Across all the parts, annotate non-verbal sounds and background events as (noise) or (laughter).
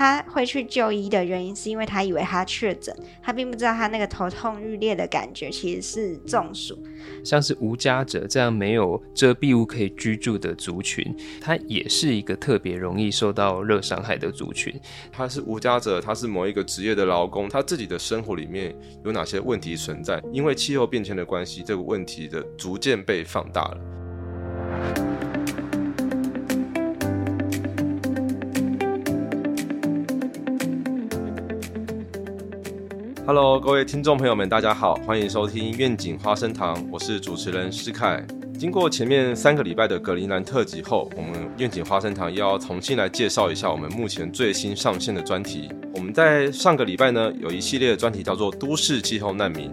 他会去就医的原因是因为他以为他确诊，他并不知道他那个头痛欲裂的感觉其实是中暑。像是无家者这样没有遮蔽物可以居住的族群，它也是一个特别容易受到热伤害的族群。他是无家者，他是某一个职业的劳工，他自己的生活里面有哪些问题存在？因为气候变迁的关系，这个问题的逐渐被放大了。Hello，各位听众朋友们，大家好，欢迎收听愿景花生堂，我是主持人施凯。经过前面三个礼拜的格陵兰特辑后，我们愿景花生堂又要重新来介绍一下我们目前最新上线的专题。我们在上个礼拜呢，有一系列的专题叫做“都市气候难民”。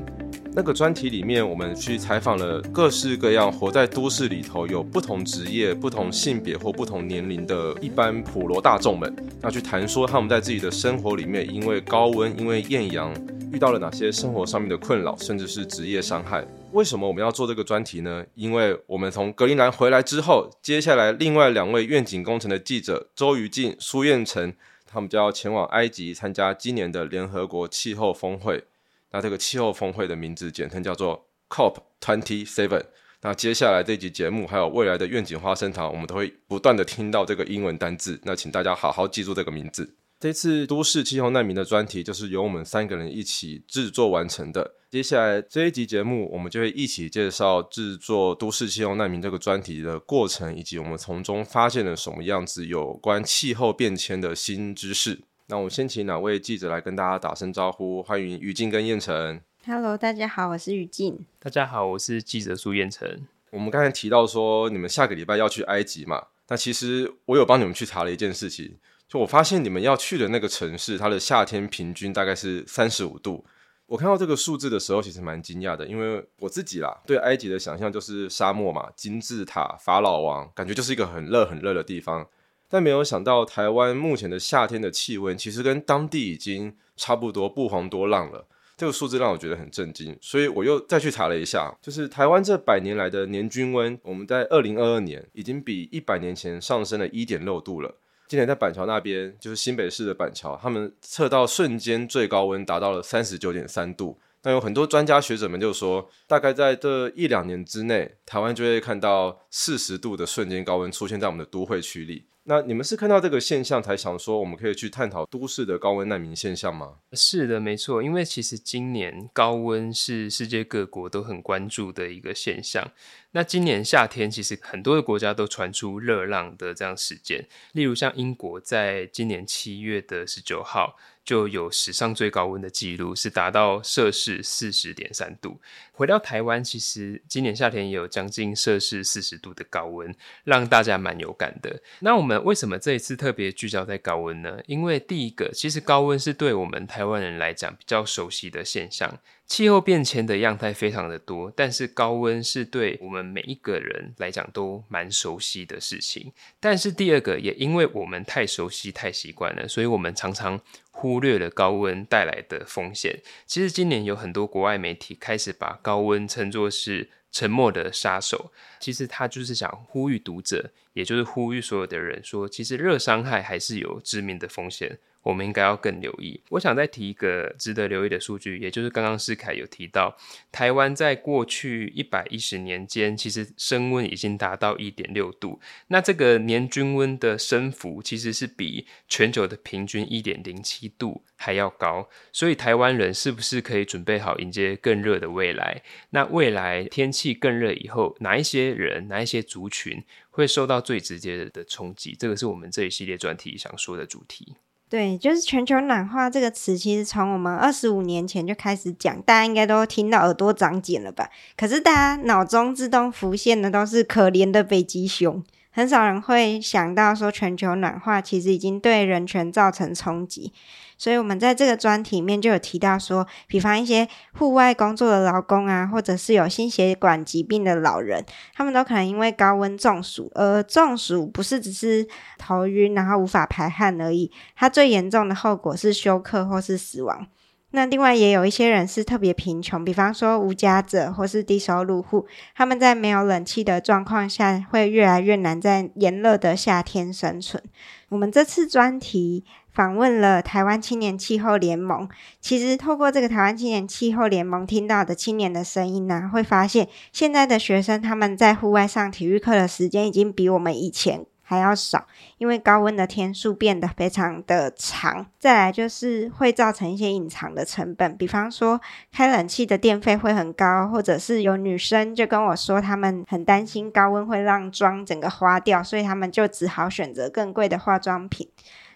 那个专题里面，我们去采访了各式各样活在都市里头、有不同职业、不同性别或不同年龄的一般普罗大众们，要去谈说他们在自己的生活里面，因为高温、因为艳阳。遇到了哪些生活上面的困扰，甚至是职业伤害？为什么我们要做这个专题呢？因为我们从格陵兰回来之后，接下来另外两位愿景工程的记者周瑜静、苏彦成，他们就要前往埃及参加今年的联合国气候峰会。那这个气候峰会的名字简称叫做 COP Twenty Seven。那接下来这集节目还有未来的愿景花生堂，我们都会不断的听到这个英文单字。那请大家好好记住这个名字。这次都市气候难民的专题就是由我们三个人一起制作完成的。接下来这一集节目，我们就会一起介绍制作都市气候难民这个专题的过程，以及我们从中发现了什么样子有关气候变迁的新知识。那我们先请两位记者来跟大家打声招呼，欢迎于静跟燕城。Hello，大家好，我是于静。大家好，我是记者苏燕城。我们刚才提到说你们下个礼拜要去埃及嘛？那其实我有帮你们去查了一件事情。就我发现你们要去的那个城市，它的夏天平均大概是三十五度。我看到这个数字的时候，其实蛮惊讶的，因为我自己啦，对埃及的想象就是沙漠嘛，金字塔、法老王，感觉就是一个很热很热的地方。但没有想到，台湾目前的夏天的气温，其实跟当地已经差不多不遑多让了。这个数字让我觉得很震惊，所以我又再去查了一下，就是台湾这百年来的年均温，我们在二零二二年已经比一百年前上升了一点六度了。今年在板桥那边，就是新北市的板桥，他们测到瞬间最高温达到了三十九点三度。那有很多专家学者们就说，大概在这一两年之内，台湾就会看到四十度的瞬间高温出现在我们的都会区里。那你们是看到这个现象才想说，我们可以去探讨都市的高温难民现象吗？是的，没错，因为其实今年高温是世界各国都很关注的一个现象。那今年夏天，其实很多的国家都传出热浪的这样时间，例如像英国，在今年七月的十九号。就有史上最高温的记录，是达到摄氏四十点三度。回到台湾，其实今年夏天也有将近摄氏四十度的高温，让大家蛮有感的。那我们为什么这一次特别聚焦在高温呢？因为第一个，其实高温是对我们台湾人来讲比较熟悉的现象。气候变迁的样态非常的多，但是高温是对我们每一个人来讲都蛮熟悉的事情。但是第二个，也因为我们太熟悉、太习惯了，所以我们常常忽略了高温带来的风险。其实今年有很多国外媒体开始把高温称作是沉默的杀手。其实他就是想呼吁读者，也就是呼吁所有的人说，其实热伤害还是有致命的风险。我们应该要更留意。我想再提一个值得留意的数据，也就是刚刚施凯有提到，台湾在过去一百一十年间，其实升温已经达到一点六度。那这个年均温的升幅，其实是比全球的平均一点零七度还要高。所以台湾人是不是可以准备好迎接更热的未来？那未来天气更热以后，哪一些人、哪一些族群会受到最直接的冲击？这个是我们这一系列专题想说的主题。对，就是全球暖化这个词，其实从我们二十五年前就开始讲，大家应该都听到耳朵长茧了吧？可是大家脑中自动浮现的都是可怜的北极熊。很少人会想到说，全球暖化其实已经对人权造成冲击。所以，我们在这个专题里面就有提到说，比方一些户外工作的劳工啊，或者是有心血管疾病的老人，他们都可能因为高温中暑。而中暑不是只是头晕，然后无法排汗而已，它最严重的后果是休克或是死亡。那另外也有一些人是特别贫穷，比方说无家者或是低收入户，他们在没有冷气的状况下，会越来越难在炎热的夏天生存。我们这次专题访问了台湾青年气候联盟。其实透过这个台湾青年气候联盟听到的青年的声音呢，会发现现在的学生他们在户外上体育课的时间已经比我们以前。还要少，因为高温的天数变得非常的长。再来就是会造成一些隐藏的成本，比方说开冷气的电费会很高，或者是有女生就跟我说，他们很担心高温会让妆整个花掉，所以他们就只好选择更贵的化妆品。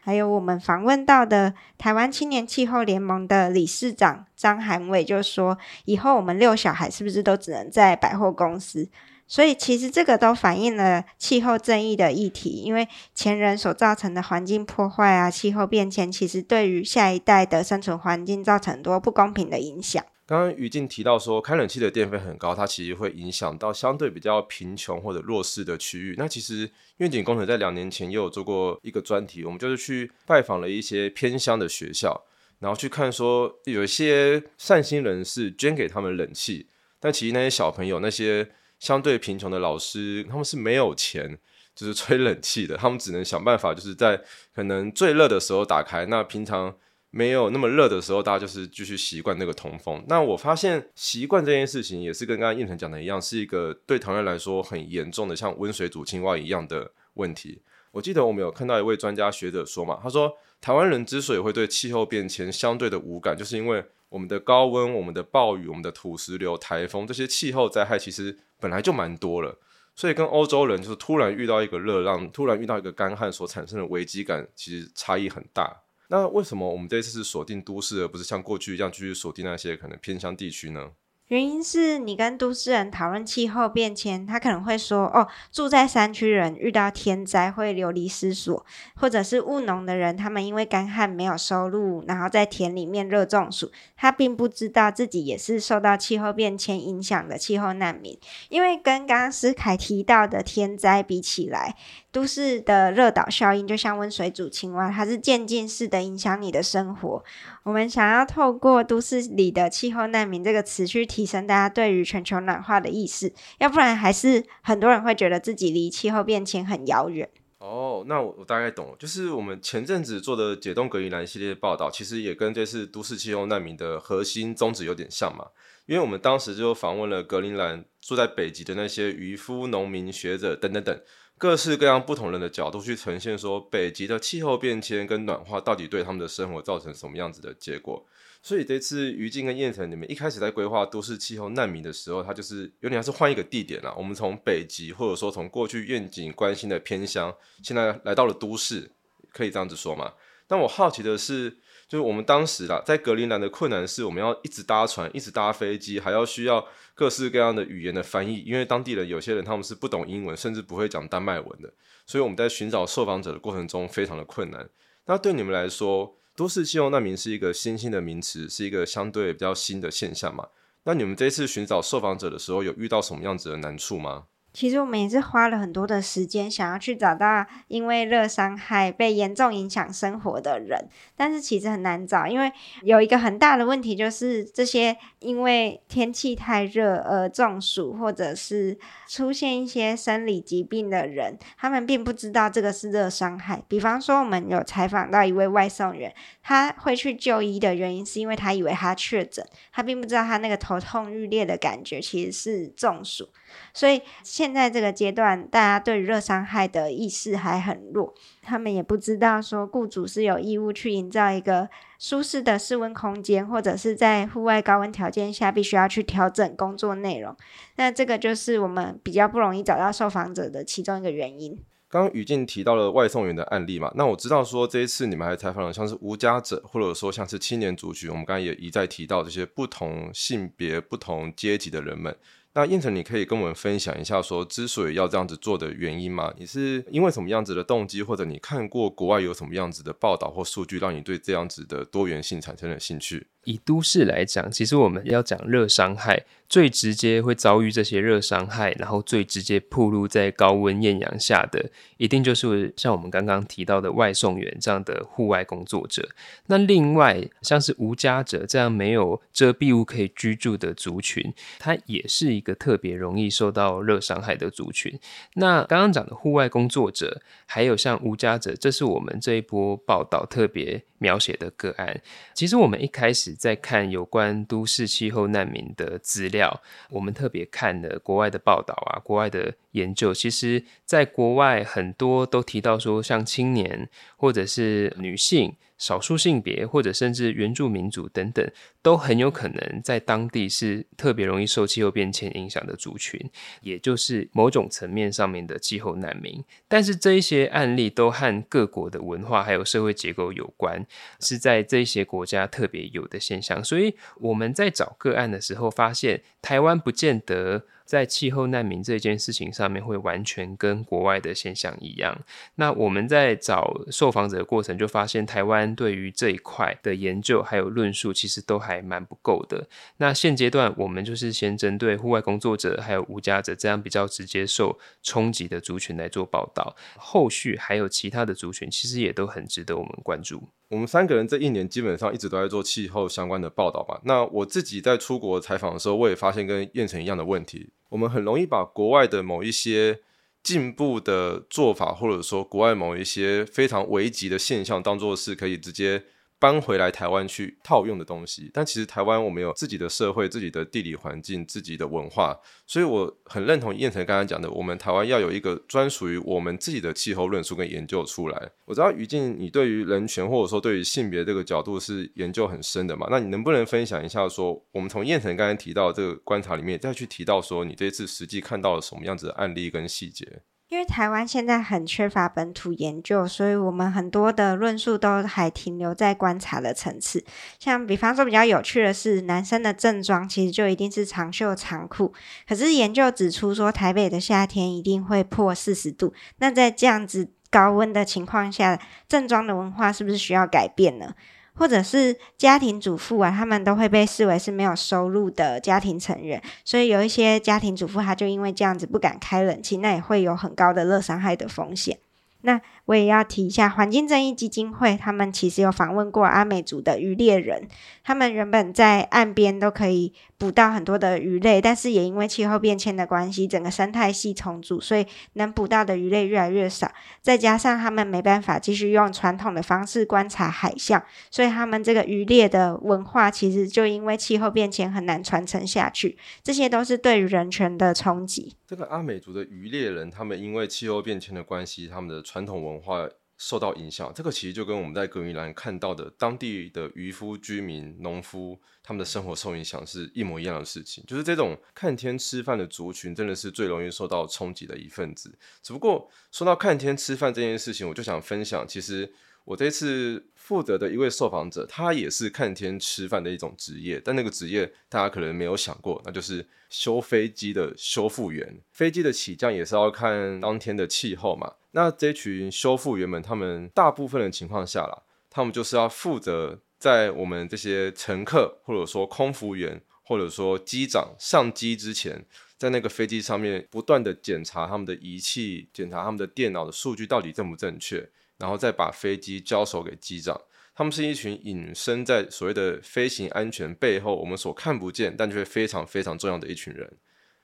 还有我们访问到的台湾青年气候联盟的理事长张涵伟就说，以后我们遛小孩是不是都只能在百货公司？所以其实这个都反映了气候正义的议题，因为前人所造成的环境破坏啊，气候变迁，其实对于下一代的生存环境造成很多不公平的影响。刚刚于静提到说，开冷气的电费很高，它其实会影响到相对比较贫穷或者弱势的区域。那其实愿景工程在两年前也有做过一个专题，我们就是去拜访了一些偏乡的学校，然后去看说有一些善心人士捐给他们冷气，但其实那些小朋友那些。相对贫穷的老师，他们是没有钱，就是吹冷气的，他们只能想办法，就是在可能最热的时候打开。那平常没有那么热的时候，大家就是继续习惯那个通风。那我发现习惯这件事情，也是跟刚刚应成讲的一样，是一个对台湾来说很严重的，像温水煮青蛙一样的问题。我记得我们有看到一位专家学者说嘛，他说台湾人之所以会对气候变迁相对的无感，就是因为我们的高温、我们的暴雨、我们的土石流、台风这些气候灾害，其实。本来就蛮多了，所以跟欧洲人就是突然遇到一个热浪，突然遇到一个干旱所产生的危机感，其实差异很大。那为什么我们这次是锁定都市，而不是像过去一样继续锁定那些可能偏乡地区呢？原因是你跟都市人讨论气候变迁，他可能会说：“哦，住在山区人遇到天灾会流离失所，或者是务农的人，他们因为干旱没有收入，然后在田里面热中暑。他并不知道自己也是受到气候变迁影响的气候难民。因为跟刚刚思凯提到的天灾比起来，都市的热岛效应就像温水煮青蛙，它是渐进式的影响你的生活。我们想要透过都市里的气候难民这个词去提提升大家对于全球暖化的意识，要不然还是很多人会觉得自己离气候变迁很遥远。哦，那我我大概懂了，就是我们前阵子做的解冻格陵兰系列报道，其实也跟这次都市气候难民的核心宗旨有点像嘛。因为我们当时就访问了格陵兰住在北极的那些渔夫、农民、学者等等等。各式各样不同人的角度去呈现，说北极的气候变迁跟暖化到底对他们的生活造成什么样子的结果。所以这次于静跟燕城，你们一开始在规划都市气候难民的时候，它就是有点像是换一个地点啦。我们从北极，或者说从过去愿景关心的偏乡，现在来到了都市，可以这样子说吗？但我好奇的是。就是我们当时啦，在格陵兰的困难是，我们要一直搭船，一直搭飞机，还要需要各式各样的语言的翻译，因为当地人有些人他们是不懂英文，甚至不会讲丹麦文的，所以我们在寻找受访者的过程中非常的困难。那对你们来说，都市气候难民是一个新兴的名词，是一个相对比较新的现象嘛？那你们这次寻找受访者的时候，有遇到什么样子的难处吗？其实我们也是花了很多的时间，想要去找到因为热伤害被严重影响生活的人，但是其实很难找，因为有一个很大的问题就是这些因为天气太热而中暑或者是出现一些生理疾病的人，他们并不知道这个是热伤害。比方说，我们有采访到一位外送员，他会去就医的原因是因为他以为他确诊，他并不知道他那个头痛欲裂的感觉其实是中暑。所以现在这个阶段，大家对热伤害的意识还很弱，他们也不知道说雇主是有义务去营造一个舒适的室温空间，或者是在户外高温条件下必须要去调整工作内容。那这个就是我们比较不容易找到受访者的其中一个原因。刚刚宇静提到了外送员的案例嘛，那我知道说这一次你们还采访了像是无家者，或者说像是青年族群，我们刚才也一再提到这些不同性别、不同阶级的人们。那燕城，你可以跟我们分享一下，说之所以要这样子做的原因吗？你是因为什么样子的动机，或者你看过国外有什么样子的报道或数据，让你对这样子的多元性产生了兴趣？以都市来讲，其实我们要讲热伤害，最直接会遭遇这些热伤害，然后最直接暴露在高温艳阳下的，一定就是像我们刚刚提到的外送员这样的户外工作者。那另外像是无家者这样没有遮蔽物可以居住的族群，它也是一个特别容易受到热伤害的族群。那刚刚讲的户外工作者，还有像无家者，这是我们这一波报道特别。描写的个案，其实我们一开始在看有关都市气候难民的资料，我们特别看了国外的报道啊，国外的研究。其实，在国外很多都提到说，像青年或者是女性。少数性别或者甚至原住民族等等，都很有可能在当地是特别容易受气候变迁影响的族群，也就是某种层面上面的气候难民。但是这一些案例都和各国的文化还有社会结构有关，是在这些国家特别有的现象。所以我们在找个案的时候，发现台湾不见得。在气候难民这件事情上面，会完全跟国外的现象一样。那我们在找受访者的过程，就发现台湾对于这一块的研究还有论述，其实都还蛮不够的。那现阶段，我们就是先针对户外工作者还有无家者这样比较直接受冲击的族群来做报道。后续还有其他的族群，其实也都很值得我们关注。我们三个人这一年基本上一直都在做气候相关的报道吧。那我自己在出国采访的时候，我也发现跟燕城一样的问题。我们很容易把国外的某一些进步的做法，或者说国外某一些非常危急的现象，当做是可以直接。搬回来台湾去套用的东西，但其实台湾我们有自己的社会、自己的地理环境、自己的文化，所以我很认同燕城刚刚讲的，我们台湾要有一个专属于我们自己的气候论述跟研究出来。我知道于静，你对于人权或者说对于性别这个角度是研究很深的嘛？那你能不能分享一下，说我们从燕城刚才提到这个观察里面，再去提到说你这次实际看到了什么样子的案例跟细节？因为台湾现在很缺乏本土研究，所以我们很多的论述都还停留在观察的层次。像比方说比较有趣的是，男生的正装其实就一定是长袖长裤，可是研究指出说台北的夏天一定会破四十度，那在这样子高温的情况下，正装的文化是不是需要改变呢？或者是家庭主妇啊，他们都会被视为是没有收入的家庭成员，所以有一些家庭主妇，他就因为这样子不敢开冷气，那也会有很高的热伤害的风险。那我也要提一下，环境正义基金会他们其实有访问过阿美族的渔猎人，他们原本在岸边都可以捕到很多的鱼类，但是也因为气候变迁的关系，整个生态系重组，所以能捕到的鱼类越来越少。再加上他们没办法继续用传统的方式观察海象，所以他们这个渔猎的文化其实就因为气候变迁很难传承下去。这些都是对于人权的冲击。这个阿美族的渔猎人，他们因为气候变迁的关系，他们的传统文文化受到影响，这个其实就跟我们在格陵兰看到的当地的渔夫、居民、农夫他们的生活受影响是一模一样的事情。就是这种看天吃饭的族群，真的是最容易受到冲击的一份子。只不过说到看天吃饭这件事情，我就想分享，其实我这次负责的一位受访者，他也是看天吃饭的一种职业，但那个职业大家可能没有想过，那就是。修飞机的修复员，飞机的起降也是要看当天的气候嘛。那这群修复员们，他们大部分的情况下啦，他们就是要负责在我们这些乘客，或者说空服员，或者说机长上机之前，在那个飞机上面不断的检查他们的仪器，检查他们的电脑的数据到底正不正确，然后再把飞机交手给机长。他们是一群隐身在所谓的飞行安全背后，我们所看不见但却非常非常重要的一群人。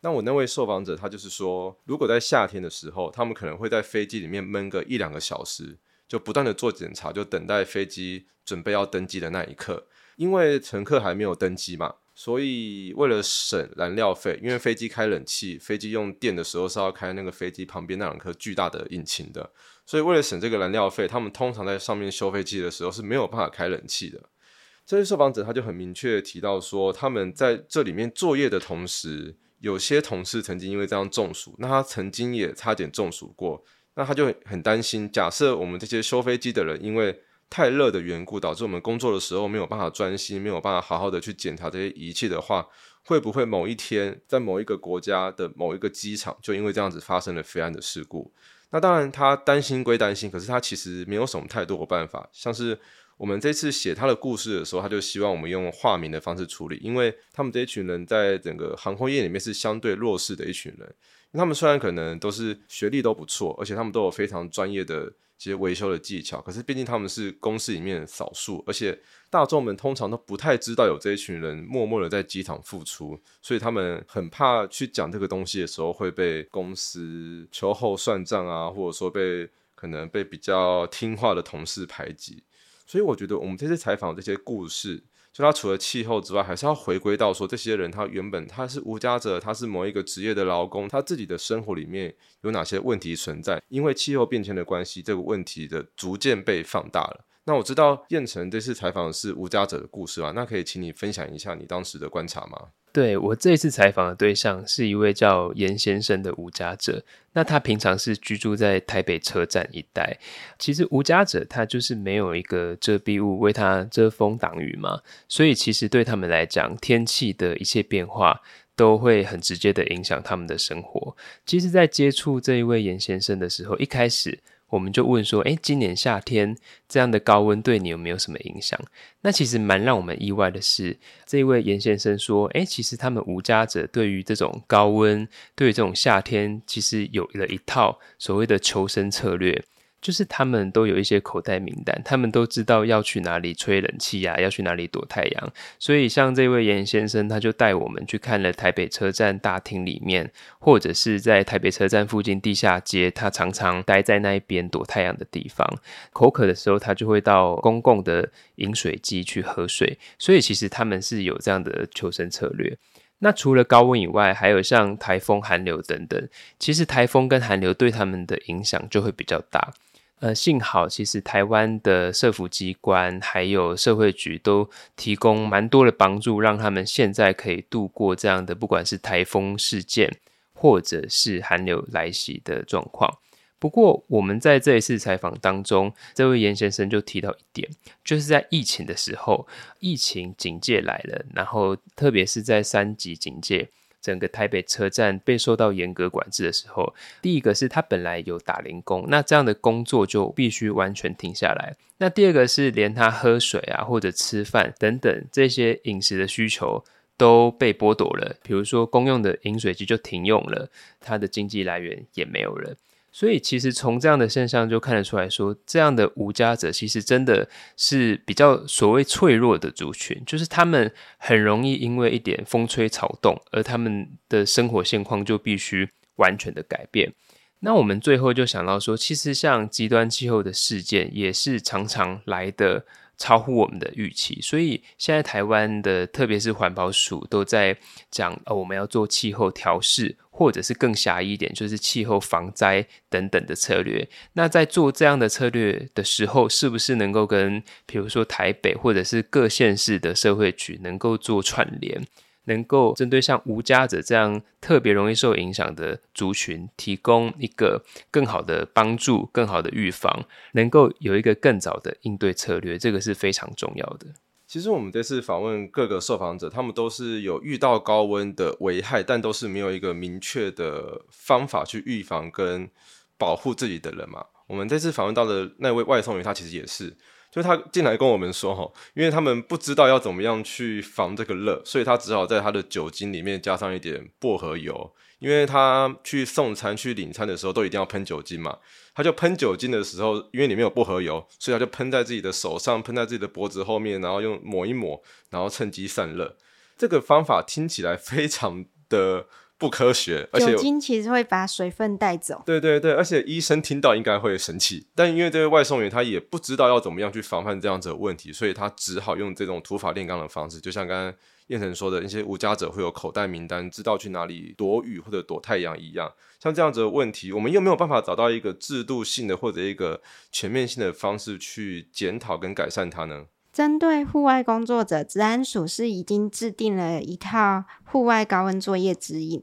那我那位受访者，他就是说，如果在夏天的时候，他们可能会在飞机里面闷个一两个小时，就不断的做检查，就等待飞机准备要登机的那一刻。因为乘客还没有登机嘛，所以为了省燃料费，因为飞机开冷气，飞机用电的时候是要开那个飞机旁边那两颗巨大的引擎的。所以为了省这个燃料费，他们通常在上面修飞机的时候是没有办法开冷气的。这位受访者他就很明确提到说，他们在这里面作业的同时，有些同事曾经因为这样中暑，那他曾经也差点中暑过，那他就很担心，假设我们这些修飞机的人因为太热的缘故，导致我们工作的时候没有办法专心，没有办法好好的去检查这些仪器的话，会不会某一天在某一个国家的某一个机场就因为这样子发生了飞安的事故？那当然，他担心归担心，可是他其实没有什么太多的办法。像是我们这次写他的故事的时候，他就希望我们用化名的方式处理，因为他们这一群人在整个航空业里面是相对弱势的一群人。他们虽然可能都是学历都不错，而且他们都有非常专业的一些维修的技巧，可是毕竟他们是公司里面少数，而且大众们通常都不太知道有这一群人默默的在机场付出，所以他们很怕去讲这个东西的时候会被公司秋后算账啊，或者说被可能被比较听话的同事排挤。所以我觉得我们这次采访这些故事。就他除了气候之外，还是要回归到说，这些人他原本他是无家者，他是某一个职业的劳工，他自己的生活里面有哪些问题存在？因为气候变迁的关系，这个问题的逐渐被放大了。那我知道燕城这次采访是无家者的故事啊，那可以请你分享一下你当时的观察吗？对我这一次采访的对象是一位叫严先生的无家者，那他平常是居住在台北车站一带。其实无家者他就是没有一个遮蔽物为他遮风挡雨嘛，所以其实对他们来讲，天气的一切变化都会很直接的影响他们的生活。其实，在接触这一位严先生的时候，一开始。我们就问说，哎，今年夏天这样的高温对你有没有什么影响？那其实蛮让我们意外的是，这位严先生说，哎，其实他们无家者对于这种高温，对于这种夏天，其实有了一套所谓的求生策略。就是他们都有一些口袋名单，他们都知道要去哪里吹冷气呀，要去哪里躲太阳。所以像这位严先生，他就带我们去看了台北车站大厅里面，或者是在台北车站附近地下街，他常常待在那一边躲太阳的地方。口渴的时候，他就会到公共的饮水机去喝水。所以其实他们是有这样的求生策略。那除了高温以外，还有像台风、寒流等等。其实台风跟寒流对他们的影响就会比较大。呃，幸好其实台湾的社福机关还有社会局都提供蛮多的帮助，让他们现在可以度过这样的不管是台风事件或者是寒流来袭的状况。不过我们在这一次采访当中，这位严先生就提到一点，就是在疫情的时候，疫情警戒来了，然后特别是在三级警戒。整个台北车站被受到严格管制的时候，第一个是他本来有打零工，那这样的工作就必须完全停下来。那第二个是连他喝水啊或者吃饭等等这些饮食的需求都被剥夺了，比如说公用的饮水机就停用了，他的经济来源也没有了。所以，其实从这样的现象就看得出来说，这样的无家者其实真的是比较所谓脆弱的族群，就是他们很容易因为一点风吹草动，而他们的生活现况就必须完全的改变。那我们最后就想到说，其实像极端气候的事件，也是常常来的。超乎我们的预期，所以现在台湾的特别是环保署都在讲，呃，我们要做气候调试，或者是更狭义一点，就是气候防灾等等的策略。那在做这样的策略的时候，是不是能够跟，比如说台北或者是各县市的社会局能够做串联？能够针对像无家者这样特别容易受影响的族群，提供一个更好的帮助、更好的预防，能够有一个更早的应对策略，这个是非常重要的。其实我们这次访问各个受访者，他们都是有遇到高温的危害，但都是没有一个明确的方法去预防跟保护自己的人嘛。我们这次访问到的那位外送员，他其实也是。就他进来跟我们说哈，因为他们不知道要怎么样去防这个热，所以他只好在他的酒精里面加上一点薄荷油。因为他去送餐、去领餐的时候都一定要喷酒精嘛，他就喷酒精的时候，因为里面有薄荷油，所以他就喷在自己的手上，喷在自己的脖子后面，然后用抹一抹，然后趁机散热。这个方法听起来非常的。不科学，而且酒精其实会把水分带走。对对对，而且医生听到应该会生气，但因为这位外送员他也不知道要怎么样去防范这样子的问题，所以他只好用这种土法炼钢的方式，就像刚刚燕城说的，一些无家者会有口袋名单，知道去哪里躲雨或者躲太阳一样。像这样子的问题，我们又没有办法找到一个制度性的或者一个全面性的方式去检讨跟改善它呢？针对户外工作者，治安署是已经制定了一套户外高温作业指引，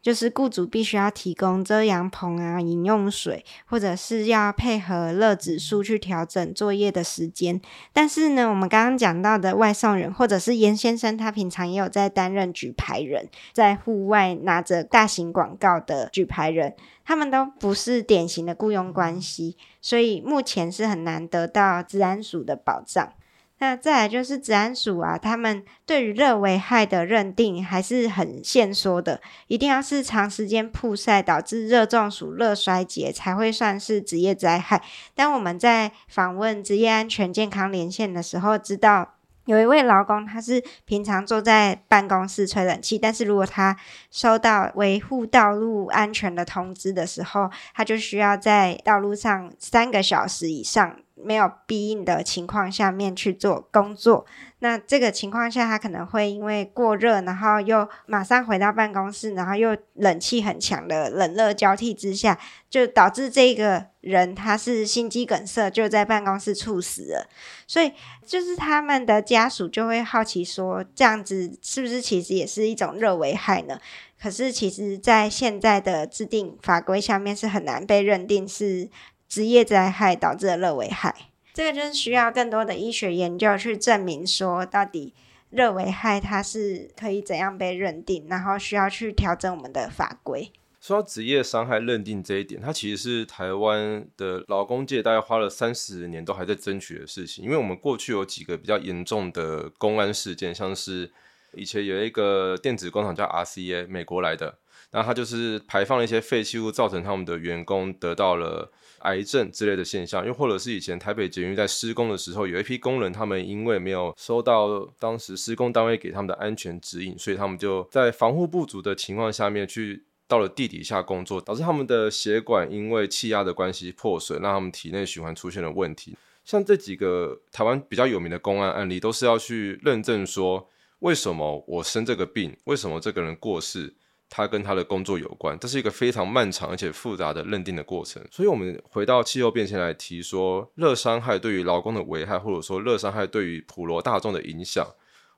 就是雇主必须要提供遮阳棚啊、饮用水，或者是要配合热指数去调整作业的时间。但是呢，我们刚刚讲到的外送人，或者是严先生，他平常也有在担任举牌人，在户外拿着大型广告的举牌人，他们都不是典型的雇佣关系，所以目前是很难得到治安署的保障。那再来就是治安署啊，他们对于热危害的认定还是很限缩的，一定要是长时间曝晒导致热中暑、热衰竭才会算是职业灾害。但我们在访问职业安全健康连线的时候，知道。有一位劳工，他是平常坐在办公室吹冷气，但是如果他收到维护道路安全的通知的时候，他就需要在道路上三个小时以上没有逼应的情况下面去做工作。那这个情况下，他可能会因为过热，然后又马上回到办公室，然后又冷气很强的冷热交替之下，就导致这个人他是心肌梗塞，就在办公室猝死了。所以，就是他们的家属就会好奇说，这样子是不是其实也是一种热危害呢？可是，其实在现在的制定法规下面是很难被认定是职业灾害导致的热危害。这个就是需要更多的医学研究去证明说，到底热危害它是可以怎样被认定，然后需要去调整我们的法规。说到职业伤害认定这一点，它其实是台湾的劳工界大概花了三十年都还在争取的事情。因为我们过去有几个比较严重的公安事件，像是以前有一个电子工厂叫 RCA，美国来的，那它就是排放了一些废弃物，造成他们的员工得到了。癌症之类的现象，又或者是以前台北捷运在施工的时候，有一批工人，他们因为没有收到当时施工单位给他们的安全指引，所以他们就在防护不足的情况下面去到了地底下工作，导致他们的血管因为气压的关系破损，让他们体内循环出现了问题。像这几个台湾比较有名的公安案例，都是要去认证说，为什么我生这个病，为什么这个人过世。他跟他的工作有关，这是一个非常漫长而且复杂的认定的过程。所以，我们回到气候变迁来提说，热伤害对于劳工的危害，或者说热伤害对于普罗大众的影响，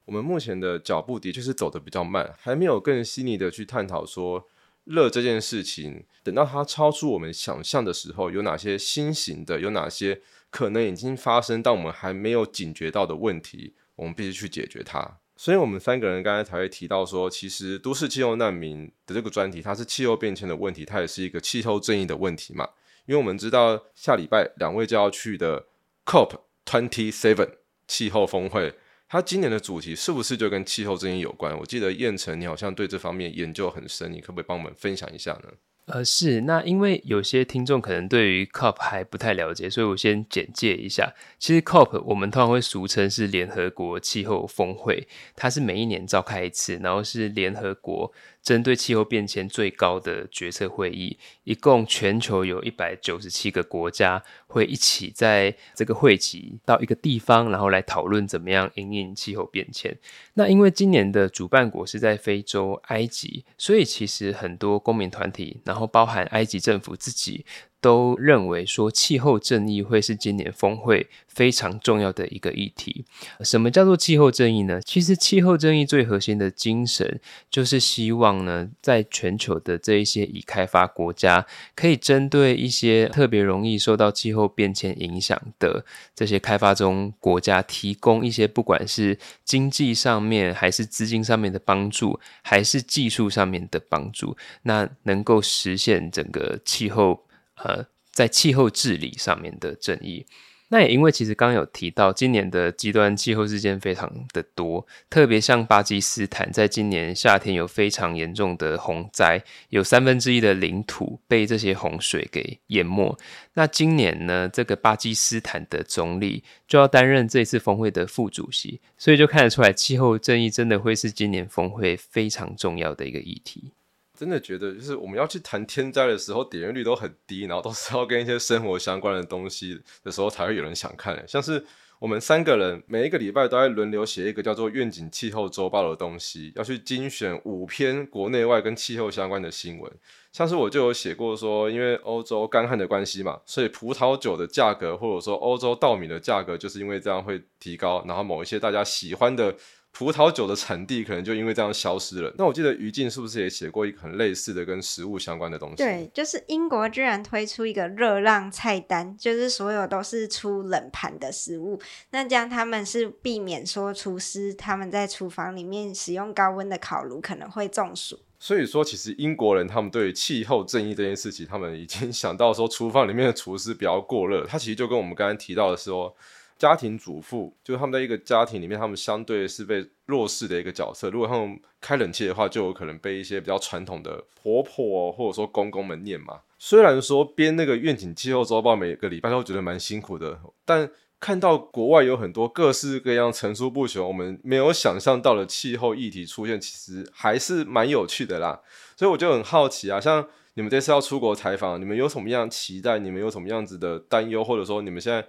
我们目前的脚步的确是走得比较慢，还没有更细腻的去探讨说，热这件事情，等到它超出我们想象的时候，有哪些新型的，有哪些可能已经发生，但我们还没有警觉到的问题，我们必须去解决它。所以，我们三个人刚才才会提到说，其实都市气候难民的这个专题，它是气候变迁的问题，它也是一个气候正义的问题嘛。因为我们知道下礼拜两位就要去的 COP Twenty Seven 气候峰会，它今年的主题是不是就跟气候正义有关？我记得燕城，你好像对这方面研究很深，你可不可以帮我们分享一下呢？呃，是那因为有些听众可能对于 COP 还不太了解，所以我先简介一下。其实 COP 我们通常会俗称是联合国气候峰会，它是每一年召开一次，然后是联合国。针对气候变迁最高的决策会议，一共全球有一百九十七个国家会一起在这个汇集到一个地方，然后来讨论怎么样应应气候变迁。那因为今年的主办国是在非洲埃及，所以其实很多公民团体，然后包含埃及政府自己。都认为说气候正义会是今年峰会非常重要的一个议题。什么叫做气候正义呢？其实气候正义最核心的精神就是希望呢，在全球的这一些已开发国家，可以针对一些特别容易受到气候变迁影响的这些开发中国家，提供一些不管是经济上面，还是资金上面的帮助，还是技术上面的帮助，那能够实现整个气候。呃，在气候治理上面的正义，那也因为其实刚有提到，今年的极端气候事件非常的多，特别像巴基斯坦，在今年夏天有非常严重的洪灾，有三分之一的领土被这些洪水给淹没。那今年呢，这个巴基斯坦的总理就要担任这次峰会的副主席，所以就看得出来，气候正义真的会是今年峰会非常重要的一个议题。真的觉得，就是我们要去谈天灾的时候，点阅率都很低，然后都是要跟一些生活相关的东西的时候，才会有人想看。像是我们三个人每一个礼拜都在轮流写一个叫做《愿景气候周报》的东西，要去精选五篇国内外跟气候相关的新闻。像是我就有写过说，因为欧洲干旱的关系嘛，所以葡萄酒的价格或者说欧洲稻米的价格，就是因为这样会提高，然后某一些大家喜欢的。葡萄酒的产地可能就因为这样消失了。那我记得于静是不是也写过一个很类似的跟食物相关的东西？对，就是英国居然推出一个热浪菜单，就是所有都是出冷盘的食物。那这样他们是避免说厨师他们在厨房里面使用高温的烤炉可能会中暑。所以说，其实英国人他们对于气候正义这件事情，他们已经 (laughs) 想到说厨房里面的厨师不要过热。他其实就跟我们刚刚提到的说。家庭主妇，就是他们在一个家庭里面，他们相对是被弱势的一个角色。如果他们开冷气的话，就有可能被一些比较传统的婆婆或者说公公们念嘛。虽然说编那个愿景气候周报每个礼拜都觉得蛮辛苦的，但看到国外有很多各式各样层出不穷，我们没有想象到的气候议题出现，其实还是蛮有趣的啦。所以我就很好奇啊，像你们这次要出国采访，你们有什么样期待？你们有什么样子的担忧？或者说你们现在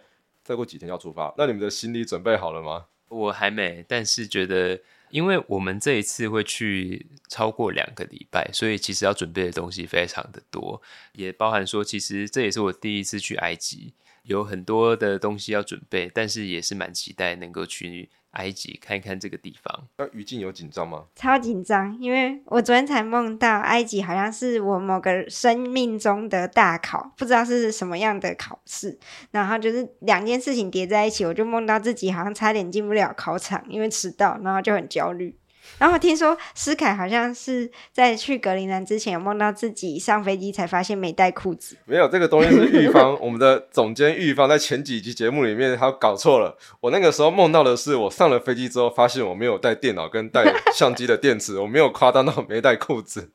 再过几天要出发，那你们的心理准备好了吗？我还没，但是觉得。因为我们这一次会去超过两个礼拜，所以其实要准备的东西非常的多，也包含说，其实这也是我第一次去埃及，有很多的东西要准备，但是也是蛮期待能够去。埃及看一看这个地方，那于静有紧张吗？超紧张，因为我昨天才梦到埃及好像是我某个生命中的大考，不知道是什么样的考试，然后就是两件事情叠在一起，我就梦到自己好像差点进不了考场，因为迟到，然后就很焦虑。然后听说思凯好像是在去格陵兰之前有梦到自己上飞机才发现没带裤子。没有这个东西是玉芳，我们的总监玉芳在前几集节目里面他搞错了。我那个时候梦到的是我上了飞机之后发现我没有带电脑跟带相机的电池，我没有夸张到没带裤子。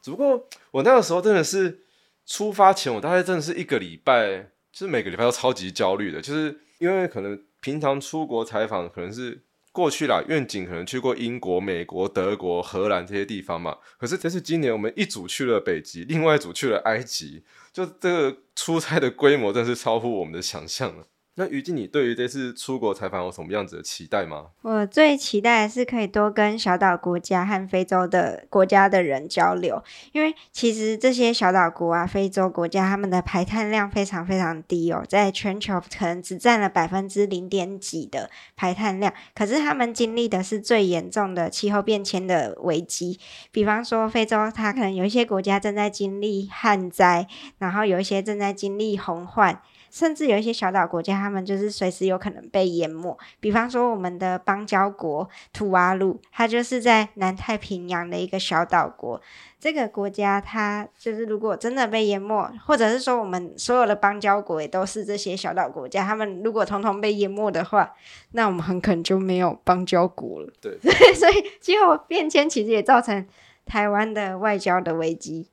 只不过我那个时候真的是出发前我大概真的是一个礼拜，就是每个礼拜都超级焦虑的，就是因为可能平常出国采访可能是。过去啦，愿景可能去过英国、美国、德国、荷兰这些地方嘛。可是这是今年我们一组去了北极，另外一组去了埃及，就这个出差的规模真是超乎我们的想象了。那于静，你对于这次出国采访有什么样子的期待吗？我最期待的是可以多跟小岛国家和非洲的国家的人交流，因为其实这些小岛国啊、非洲国家他们的排碳量非常非常低哦，在全球可能只占了百分之零点几的排碳量，可是他们经历的是最严重的气候变迁的危机。比方说非洲，它可能有一些国家正在经历旱灾，然后有一些正在经历洪患。甚至有一些小岛国家，他们就是随时有可能被淹没。比方说，我们的邦交国图瓦鲁，它就是在南太平洋的一个小岛国。这个国家，它就是如果真的被淹没，或者是说我们所有的邦交国也都是这些小岛国家，他们如果统统被淹没的话，那我们很可能就没有邦交国了。(laughs) 对，所以气候变迁其实也造成台湾的外交的危机。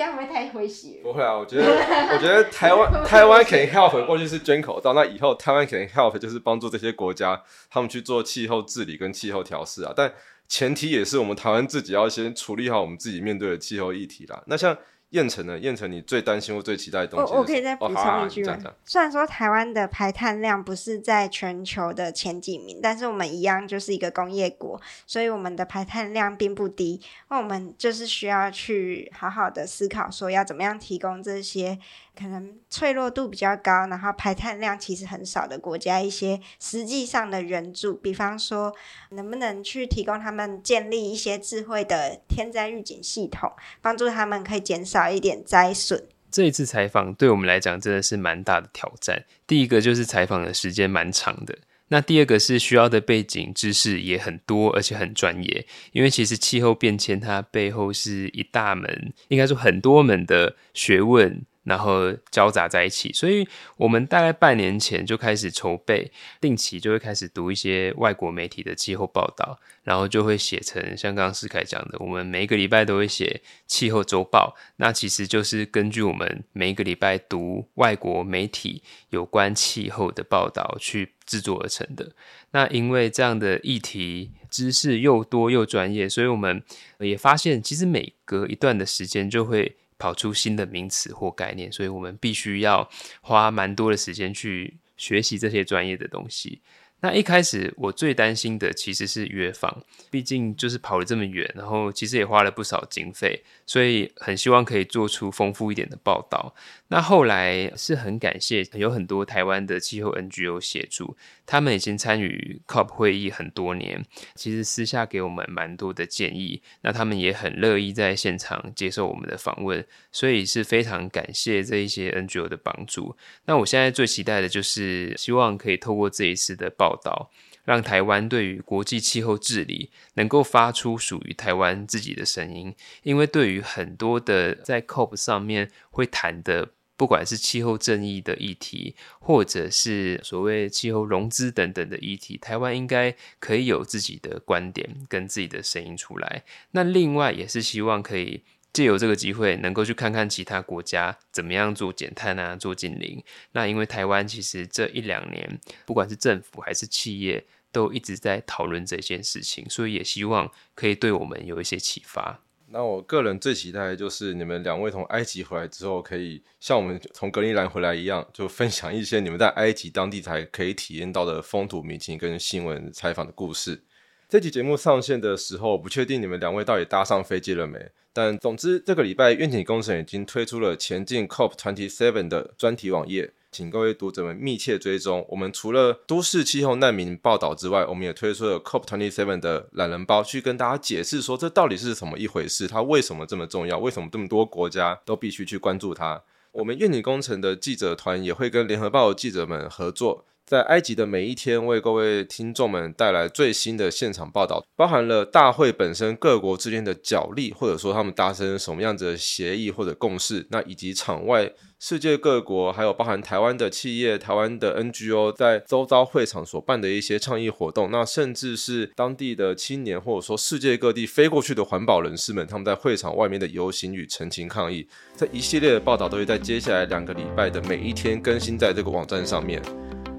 这样会太诙谐。不会啊，我觉得，(laughs) 我觉得台湾台湾肯 help 过去是捐口罩，那以后台湾肯 help 就是帮助这些国家他们去做气候治理跟气候调试啊。但前提也是我们台湾自己要先处理好我们自己面对的气候议题啦。那像。燕城呢？燕城，你最担心或最期待的东西？我我可以再补充一句吗？虽然说台湾的排碳量不是在全球的前几名，但是我们一样就是一个工业国，所以我们的排碳量并不低。那我们就是需要去好好的思考，说要怎么样提供这些。可能脆弱度比较高，然后排碳量其实很少的国家，一些实际上的援助，比方说能不能去提供他们建立一些智慧的天灾预警系统，帮助他们可以减少一点灾损。这一次采访对我们来讲真的是蛮大的挑战。第一个就是采访的时间蛮长的，那第二个是需要的背景知识也很多，而且很专业。因为其实气候变迁它背后是一大门，应该说很多门的学问。然后交杂在一起，所以我们大概半年前就开始筹备，定期就会开始读一些外国媒体的气候报道，然后就会写成像刚刚世凯讲的，我们每一个礼拜都会写气候周报。那其实就是根据我们每一个礼拜读外国媒体有关气候的报道去制作而成的。那因为这样的议题知识又多又专业，所以我们也发现，其实每隔一段的时间就会。跑出新的名词或概念，所以我们必须要花蛮多的时间去学习这些专业的东西。那一开始我最担心的其实是约访，毕竟就是跑了这么远，然后其实也花了不少经费，所以很希望可以做出丰富一点的报道。那后来是很感谢有很多台湾的气候 NGO 协助，他们已经参与 COP 会议很多年，其实私下给我们蛮多的建议。那他们也很乐意在现场接受我们的访问，所以是非常感谢这一些 NGO 的帮助。那我现在最期待的就是希望可以透过这一次的报道，让台湾对于国际气候治理能够发出属于台湾自己的声音，因为对于很多的在 COP 上面会谈的。不管是气候正义的议题，或者是所谓气候融资等等的议题，台湾应该可以有自己的观点跟自己的声音出来。那另外也是希望可以借由这个机会，能够去看看其他国家怎么样做减碳啊，做净零。那因为台湾其实这一两年，不管是政府还是企业，都一直在讨论这件事情，所以也希望可以对我们有一些启发。那我个人最期待就是你们两位从埃及回来之后，可以像我们从格陵兰回来一样，就分享一些你们在埃及当地才可以体验到的风土民情跟新闻采访的故事。这期节目上线的时候，不确定你们两位到底搭上飞机了没。但总之，这个礼拜愿景工程已经推出了前进 COP Twenty Seven 的专题网页。请各位读者们密切追踪。我们除了都市气候难民报道之外，我们也推出了 COP Twenty Seven 的懒人包，去跟大家解释说这到底是什么一回事，它为什么这么重要，为什么这么多国家都必须去关注它。我们愿景工程的记者团也会跟联合报记者们合作。在埃及的每一天，为各位听众们带来最新的现场报道，包含了大会本身各国之间的角力，或者说他们达成什么样子的协议或者共识，那以及场外世界各国，还有包含台湾的企业、台湾的 NGO 在周遭会场所办的一些倡议活动，那甚至是当地的青年，或者说世界各地飞过去的环保人士们，他们在会场外面的游行与陈情抗议，这一系列的报道都会在接下来两个礼拜的每一天更新在这个网站上面。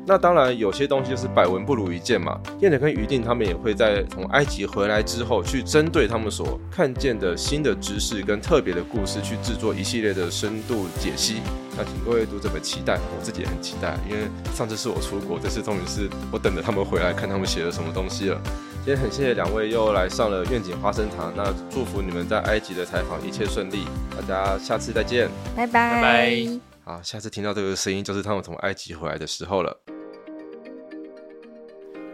那当然，有些东西就是百闻不如一见嘛。燕子跟于定他们也会在从埃及回来之后，去针对他们所看见的新的知识跟特别的故事，去制作一系列的深度解析。那请各位读者们期待，我自己也很期待，因为上次是我出国，这次终于是我等着他们回来看他们写了什么东西了。今天很谢谢两位又来上了愿景花生堂，那祝福你们在埃及的采访一切顺利，大家下次再见，拜拜拜拜。好，下次听到这个声音就是他们从埃及回来的时候了。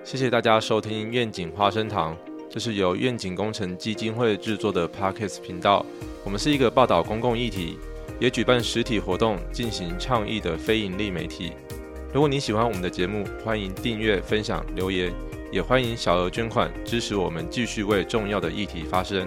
谢谢大家收听愿景花生堂，这是由愿景工程基金会制作的 Podcast 频道。我们是一个报道公共议题，也举办实体活动进行倡议的非营利媒体。如果你喜欢我们的节目，欢迎订阅、分享、留言，也欢迎小额捐款支持我们继续为重要的议题发声。